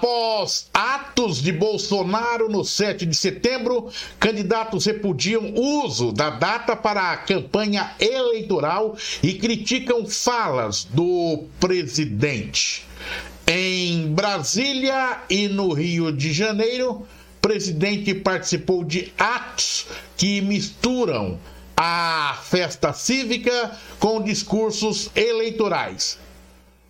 Após atos de Bolsonaro no 7 de setembro, candidatos repudiam uso da data para a campanha eleitoral e criticam falas do presidente. Em Brasília e no Rio de Janeiro, presidente participou de atos que misturam a festa cívica com discursos eleitorais.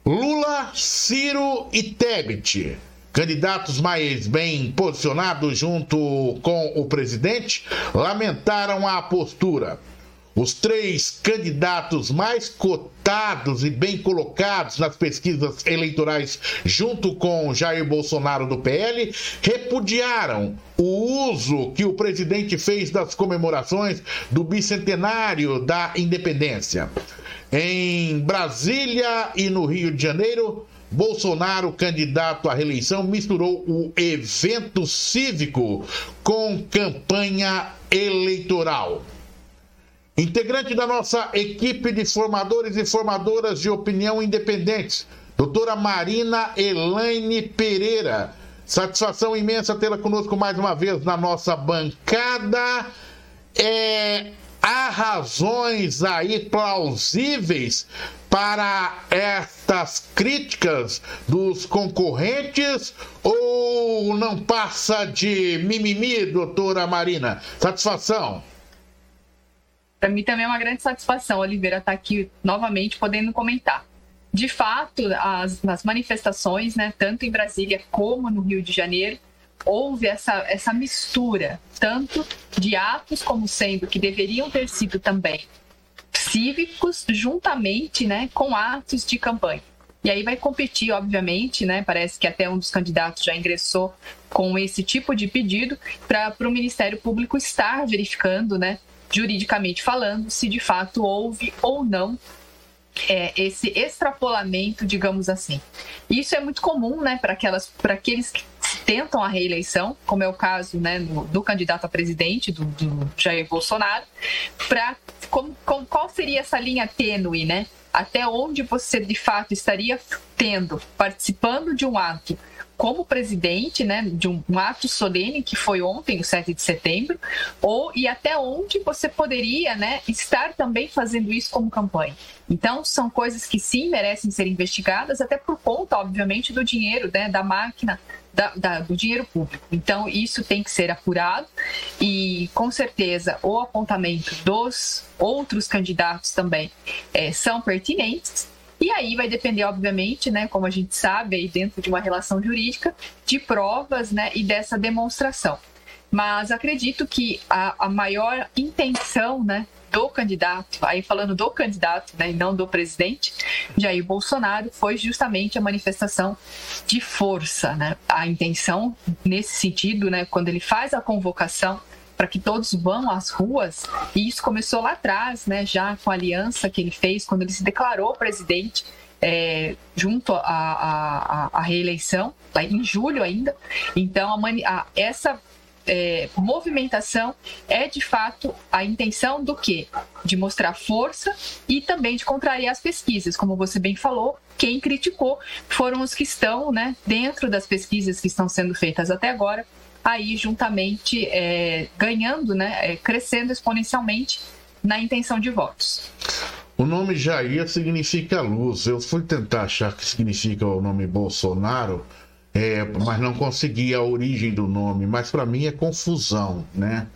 Lula, Ciro e Tebet, candidatos mais bem posicionados junto com o presidente, lamentaram a postura. Os três candidatos mais cotados e bem colocados nas pesquisas eleitorais, junto com Jair Bolsonaro do PL, repudiaram o uso que o presidente fez das comemorações do bicentenário da independência. Em Brasília e no Rio de Janeiro, Bolsonaro, candidato à reeleição, misturou o evento cívico com campanha eleitoral. Integrante da nossa equipe de formadores e formadoras de opinião independentes, doutora Marina Elaine Pereira. Satisfação imensa tê-la conosco mais uma vez na nossa bancada. É, há razões aí plausíveis para estas críticas dos concorrentes ou não passa de mimimi, doutora Marina? Satisfação. Para mim também é uma grande satisfação, Oliveira, estar tá aqui novamente podendo comentar. De fato, as, as manifestações, né, tanto em Brasília como no Rio de Janeiro, houve essa, essa mistura, tanto de atos como sendo que deveriam ter sido também cívicos, juntamente né, com atos de campanha. E aí vai competir, obviamente, né? Parece que até um dos candidatos já ingressou com esse tipo de pedido para o Ministério Público estar verificando, né, juridicamente falando, se de fato houve ou não é, esse extrapolamento, digamos assim. Isso é muito comum, né, para aqueles que tentam a reeleição, como é o caso né, do, do candidato a presidente, do, do Jair Bolsonaro, para qual seria essa linha tênue, né? Até onde você de fato estaria tendo, participando de um ato como presidente, né, de um, um, ato solene que foi ontem, o 7 de setembro, ou e até onde você poderia, né, estar também fazendo isso como campanha. Então, são coisas que sim merecem ser investigadas, até por conta, obviamente, do dinheiro, né, da máquina da, da, do dinheiro público. Então, isso tem que ser apurado e, com certeza, o apontamento dos outros candidatos também é, são pertinentes. E aí vai depender, obviamente, né, como a gente sabe, aí dentro de uma relação jurídica, de provas né, e dessa demonstração. Mas acredito que a, a maior intenção né, do candidato, aí falando do candidato, né, e não do presidente, Jair Bolsonaro, foi justamente a manifestação de força, né? A intenção nesse sentido, né, quando ele faz a convocação para que todos vão às ruas, e isso começou lá atrás, né, já com a aliança que ele fez quando ele se declarou presidente, é, junto à reeleição, em julho ainda. Então, a, a, essa é, movimentação é de fato a intenção do quê? De mostrar força e também de contrariar as pesquisas. Como você bem falou, quem criticou foram os que estão né, dentro das pesquisas que estão sendo feitas até agora, aí juntamente é, ganhando, né, é, crescendo exponencialmente na intenção de votos. O nome Jair significa luz. Eu fui tentar achar que significa o nome Bolsonaro é, mas não consegui a origem do nome. Mas para mim é confusão, né?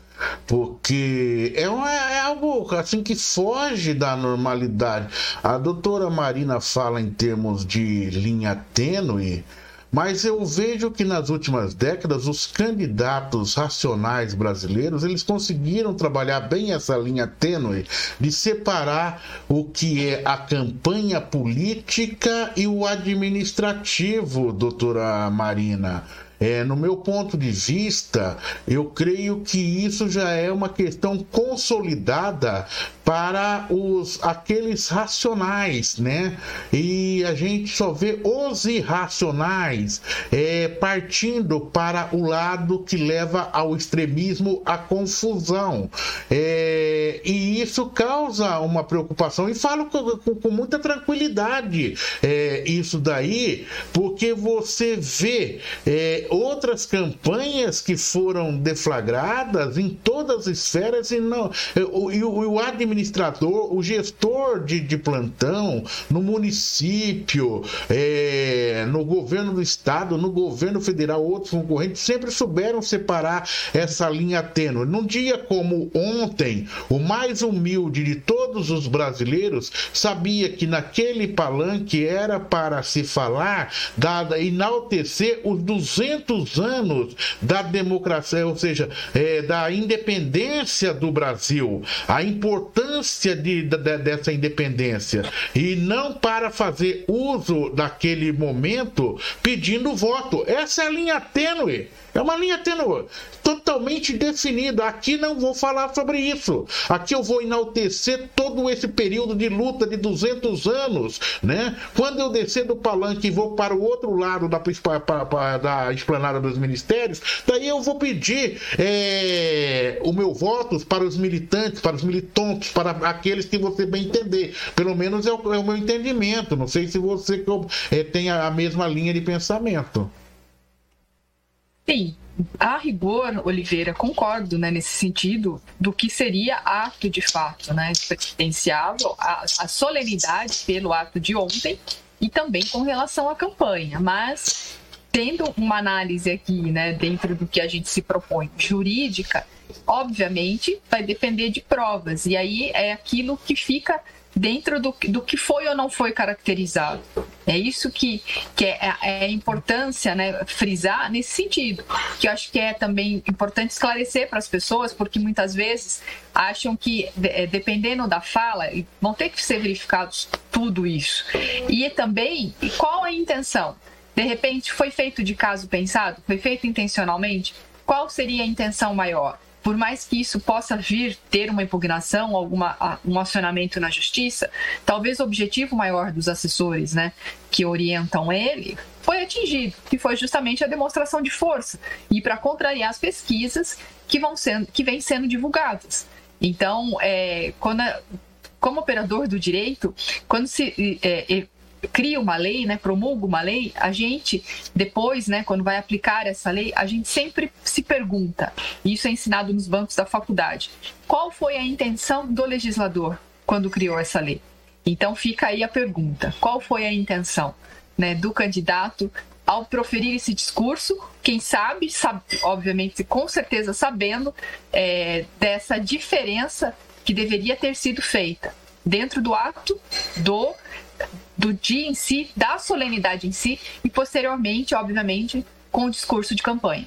Porque é, uma, é algo assim que foge da normalidade. A doutora Marina fala em termos de linha tênue mas eu vejo que nas últimas décadas os candidatos racionais brasileiros eles conseguiram trabalhar bem essa linha tênue de separar o que é a campanha política e o administrativo, doutora Marina. É, no meu ponto de vista, eu creio que isso já é uma questão consolidada para os aqueles racionais, né? E a gente só vê os irracionais é, partindo para o lado que leva ao extremismo, à confusão. É, e isso causa uma preocupação, e falo com, com, com muita tranquilidade. É, isso daí, porque você vê é, outras campanhas que foram deflagradas em todas as esferas e não. O, o, o administrador, o gestor de, de plantão, no município, é, no governo do estado, no governo federal, outros concorrentes, sempre souberam separar essa linha tênue. Num dia como ontem, o mais humilde de todos os brasileiros sabia que naquele palanque era para se falar, da, enaltecer os 200 anos da democracia, ou seja, é, da independência do Brasil, a importância de, de, dessa independência, e não para fazer uso daquele momento pedindo voto. Essa é a linha tênue. É uma linha tênue, totalmente definida. Aqui não vou falar sobre isso. Aqui eu vou enaltecer todo esse período de luta de 200 anos, né? Quando eu descer do palanque e vou para o outro lado da, da esplanada dos ministérios, daí eu vou pedir é, o meu voto para os militantes, para os militantes, para aqueles que você bem entender. Pelo menos é o, é o meu entendimento. Não sei se você é, tem a mesma linha de pensamento. Sim, a rigor, Oliveira, concordo né, nesse sentido do que seria ato de fato, né, a, a solenidade pelo ato de ontem e também com relação à campanha. Mas, tendo uma análise aqui, né, dentro do que a gente se propõe, jurídica, obviamente vai depender de provas. E aí é aquilo que fica dentro do, do que foi ou não foi caracterizado. É isso que, que é, é a importância, né, frisar nesse sentido. Que eu acho que é também importante esclarecer para as pessoas, porque muitas vezes acham que, é, dependendo da fala, vão ter que ser verificados tudo isso. E também, qual a intenção? De repente, foi feito de caso pensado? Foi feito intencionalmente? Qual seria a intenção maior? Por mais que isso possa vir ter uma impugnação, alguma, um acionamento na justiça, talvez o objetivo maior dos assessores, né, que orientam ele, foi atingido, que foi justamente a demonstração de força e para contrariar as pesquisas que vão sendo, que vêm sendo divulgadas. Então, é, quando a, como operador do direito, quando se é, cria uma lei, né, promulga uma lei, a gente depois, né, quando vai aplicar essa lei, a gente sempre se pergunta, e isso é ensinado nos bancos da faculdade, qual foi a intenção do legislador quando criou essa lei? Então fica aí a pergunta, qual foi a intenção, né, do candidato ao proferir esse discurso, quem sabe, sabe obviamente, com certeza sabendo é, dessa diferença que deveria ter sido feita dentro do ato do do dia em si, da solenidade em si, e posteriormente, obviamente, com o discurso de campanha.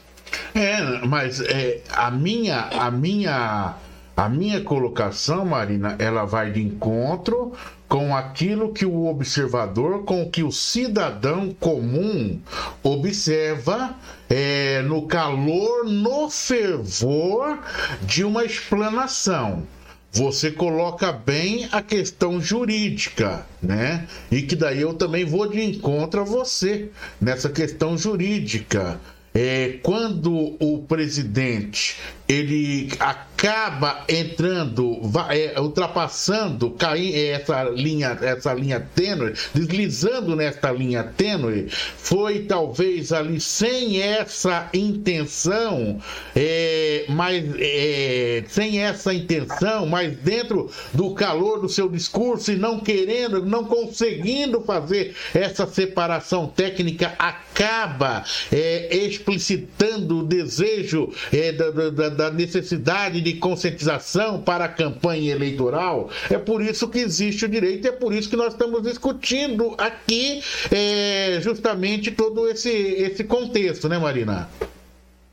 É, mas é, a minha, a minha, a minha colocação, Marina, ela vai de encontro com aquilo que o observador, com que o cidadão comum observa é, no calor, no fervor de uma explanação você coloca bem a questão jurídica, né? E que daí eu também vou de encontro a você nessa questão jurídica. É, quando o presidente ele acaba entrando, vai, é, ultrapassando, caindo é, essa linha, essa linha tênue, deslizando nesta linha tênue, foi talvez ali sem essa intenção, é, mas é, sem essa intenção, mas dentro do calor do seu discurso e não querendo, não conseguindo fazer essa separação técnica, acaba é, explicitando o desejo é, da, da da necessidade de conscientização para a campanha eleitoral. É por isso que existe o direito e é por isso que nós estamos discutindo aqui é, justamente todo esse, esse contexto, né, Marina?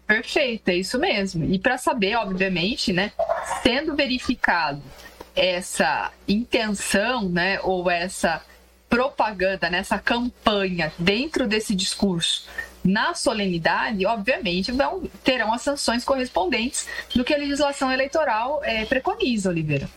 Perfeito, é isso mesmo. E para saber, obviamente, né, sendo verificado essa intenção, né, ou essa propaganda, nessa campanha dentro desse discurso na solenidade, obviamente, vão, terão as sanções correspondentes do que a legislação eleitoral é, preconiza, Oliveira.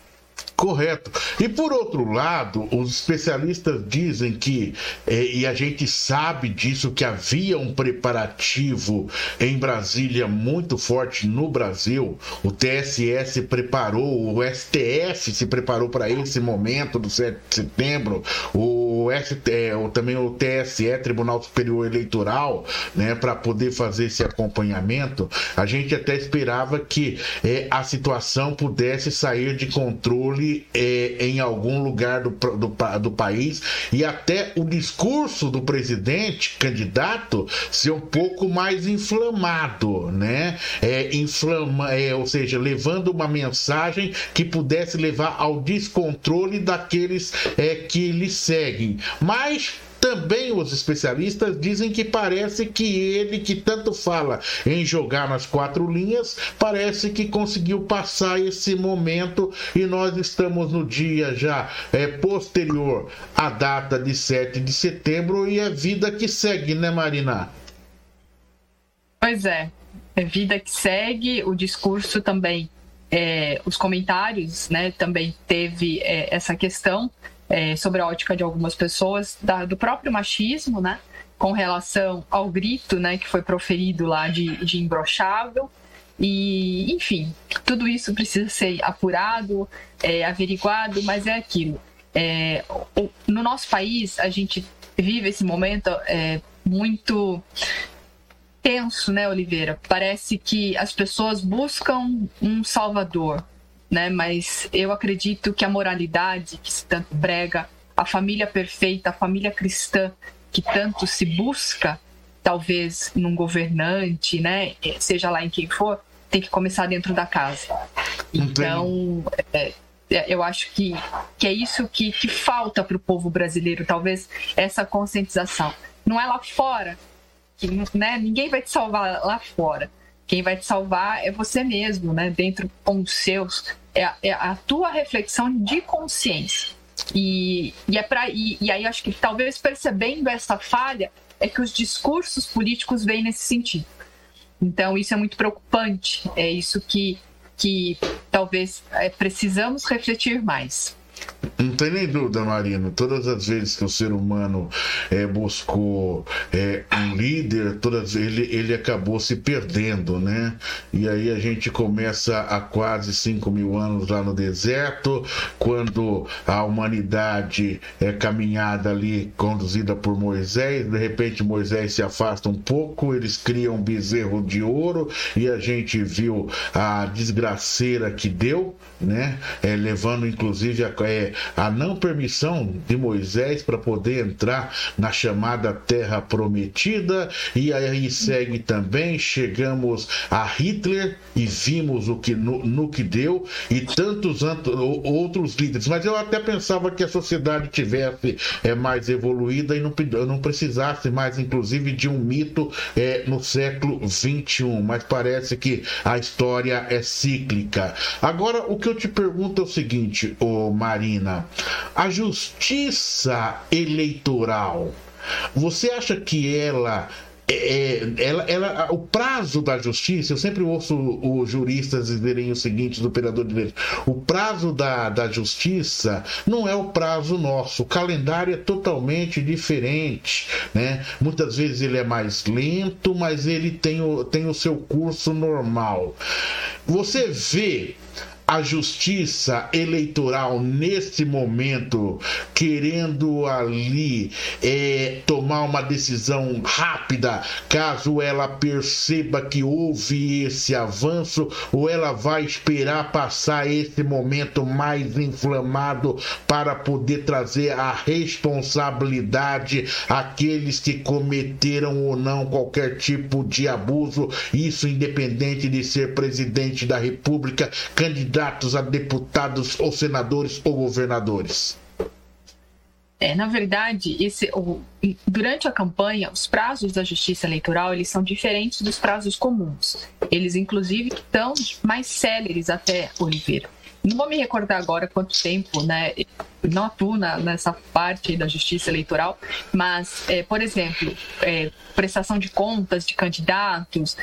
Correto. E por outro lado, os especialistas dizem que, eh, e a gente sabe disso, que havia um preparativo em Brasília muito forte no Brasil. O TSE se preparou, o STF se preparou para esse momento do 7 de setembro, o ST, eh, também o TSE, Tribunal Superior Eleitoral, né, para poder fazer esse acompanhamento. A gente até esperava que eh, a situação pudesse sair de controle é, em algum lugar do, do, do país e até o discurso do presidente candidato ser um pouco mais inflamado, né? É, inflama, é, ou seja, levando uma mensagem que pudesse levar ao descontrole daqueles é, que lhe seguem. Mas também os especialistas dizem que parece que ele, que tanto fala em jogar nas quatro linhas, parece que conseguiu passar esse momento e nós estamos no dia já é, posterior à data de 7 de setembro e é vida que segue, né, Marina? Pois é, é vida que segue, o discurso também, é, os comentários, né, também teve é, essa questão é, sobre a ótica de algumas pessoas, da, do próprio machismo, né? Com relação ao grito, né? Que foi proferido lá de, de imbrochável. E, enfim, tudo isso precisa ser apurado, é, averiguado, mas é aquilo. É, no nosso país, a gente vive esse momento é, muito tenso, né, Oliveira? Parece que as pessoas buscam um salvador, né? Mas eu acredito que a moralidade que se tanto prega, a família perfeita, a família cristã que tanto se busca, talvez num governante, né? Seja lá em quem for, tem que começar dentro da casa. Então, é, é, eu acho que, que é isso que, que falta para o povo brasileiro, talvez essa conscientização. Não é lá fora, que né, ninguém vai te salvar lá fora. Quem vai te salvar é você mesmo, né? Dentro com os seus. É, é a tua reflexão de consciência. E, e, é pra, e, e aí acho que talvez percebendo essa falha é que os discursos políticos vêm nesse sentido. Então isso é muito preocupante. É isso que, que talvez é, precisamos refletir mais. Não tem nem dúvida, Marino. Todas as vezes que o ser humano é, buscou é, um líder, todas ele, ele acabou se perdendo, né? E aí a gente começa há quase 5 mil anos lá no deserto, quando a humanidade é caminhada ali, conduzida por Moisés, de repente Moisés se afasta um pouco, eles criam um bezerro de ouro e a gente viu a desgraceira que deu, né? É, levando inclusive a é, a não permissão de Moisés para poder entrar na chamada terra prometida, e aí segue também, chegamos a Hitler e vimos o que no, no que deu, e tantos outros líderes. Mas eu até pensava que a sociedade tivesse é, mais evoluída e não, não precisasse mais, inclusive, de um mito é, no século 21. Mas parece que a história é cíclica. Agora, o que eu te pergunto é o seguinte, ô Mário. Marina, a justiça eleitoral, você acha que ela é, é, ela, ela, o prazo da justiça, eu sempre ouço os juristas dizerem o seguinte, do operador de direito: o prazo da, da justiça não é o prazo nosso, o calendário é totalmente diferente. Né? Muitas vezes ele é mais lento, mas ele tem o, tem o seu curso normal. Você vê a justiça eleitoral neste momento querendo ali é, tomar uma decisão rápida, caso ela perceba que houve esse avanço, ou ela vai esperar passar esse momento mais inflamado para poder trazer a responsabilidade àqueles que cometeram ou não qualquer tipo de abuso, isso independente de ser presidente da República, candidato candidatos a deputados ou senadores ou governadores? É, na verdade, esse, o, durante a campanha, os prazos da justiça eleitoral eles são diferentes dos prazos comuns. Eles, inclusive, estão mais céleres até, Oliveira. Não vou me recordar agora quanto tempo, né? Não atuo na, nessa parte da justiça eleitoral, mas, é, por exemplo, é, prestação de contas de candidatos,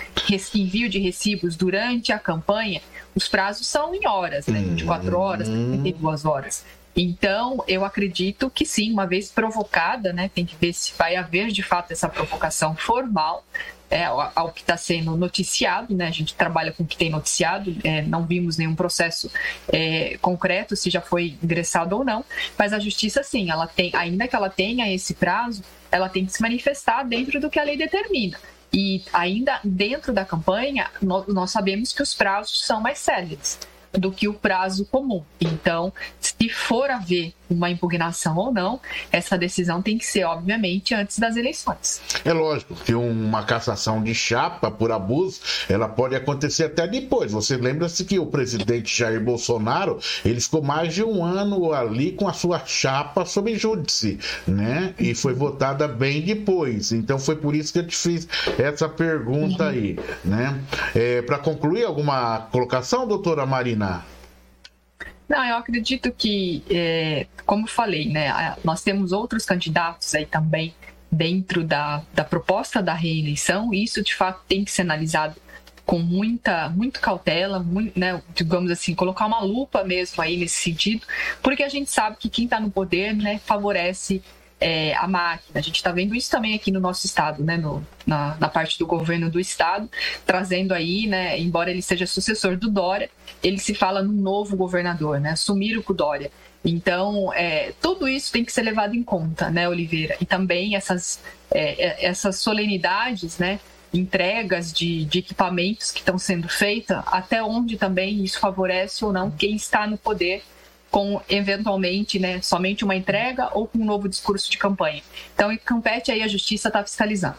envio de recibos durante a campanha, os prazos são em horas, né? 24 horas, 32 horas. Então, eu acredito que sim, uma vez provocada, né, tem que ver se vai haver de fato essa provocação formal é, ao que está sendo noticiado, né? A gente trabalha com o que tem noticiado, é, não vimos nenhum processo é, concreto se já foi ingressado ou não, mas a justiça sim, ela tem, ainda que ela tenha esse prazo, ela tem que se manifestar dentro do que a lei determina. E ainda dentro da campanha, nós sabemos que os prazos são mais céleres do que o prazo comum. Então, se for haver uma impugnação ou não, essa decisão tem que ser, obviamente, antes das eleições. É lógico que uma cassação de chapa por abuso, ela pode acontecer até depois. Você lembra-se que o presidente Jair Bolsonaro, ele ficou mais de um ano ali com a sua chapa sob júdice, né? E foi votada bem depois. Então foi por isso que eu te fiz essa pergunta aí, né? É, Para concluir, alguma colocação, doutora Marina? Não, eu acredito que, é, como falei, né, nós temos outros candidatos aí também dentro da, da proposta da reeleição, e isso de fato tem que ser analisado com muita, muita cautela, muito, né, digamos assim, colocar uma lupa mesmo aí nesse sentido, porque a gente sabe que quem está no poder né, favorece é, a máquina. A gente está vendo isso também aqui no nosso estado, né, no, na, na, parte do governo do estado, trazendo aí, né, embora ele seja sucessor do Dória, ele se fala no novo governador, né, assumir o Dória. Então, é, tudo isso tem que ser levado em conta, né, Oliveira? E também essas, é, é essas solenidades, né, entregas de, de equipamentos que estão sendo feitas, até onde também isso favorece ou não quem está no poder com eventualmente né, somente uma entrega ou com um novo discurso de campanha. Então, em compete aí a justiça está fiscalizando.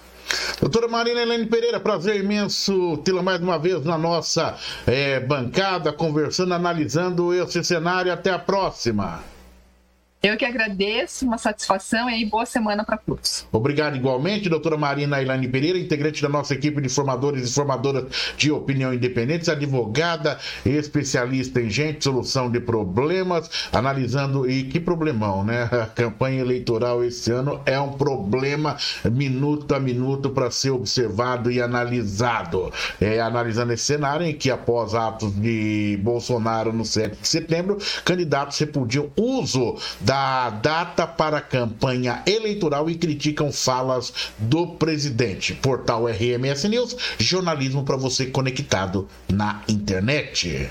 Doutora Marina Helene Pereira, prazer imenso tê-la mais uma vez na nossa é, bancada, conversando, analisando esse cenário. Até a próxima. Eu que agradeço, uma satisfação e boa semana para todos. Obrigado igualmente, doutora Marina Ilane Pereira, integrante da nossa equipe de formadores e formadoras de opinião independentes, advogada, especialista em gente, solução de problemas, analisando, e que problemão, né? A campanha eleitoral esse ano é um problema minuto a minuto para ser observado e analisado. É, analisando esse cenário em que, após atos de Bolsonaro no 7 de setembro, candidatos repudiam uso da da data para a campanha eleitoral e criticam falas do presidente. Portal RMS News, jornalismo para você conectado na internet.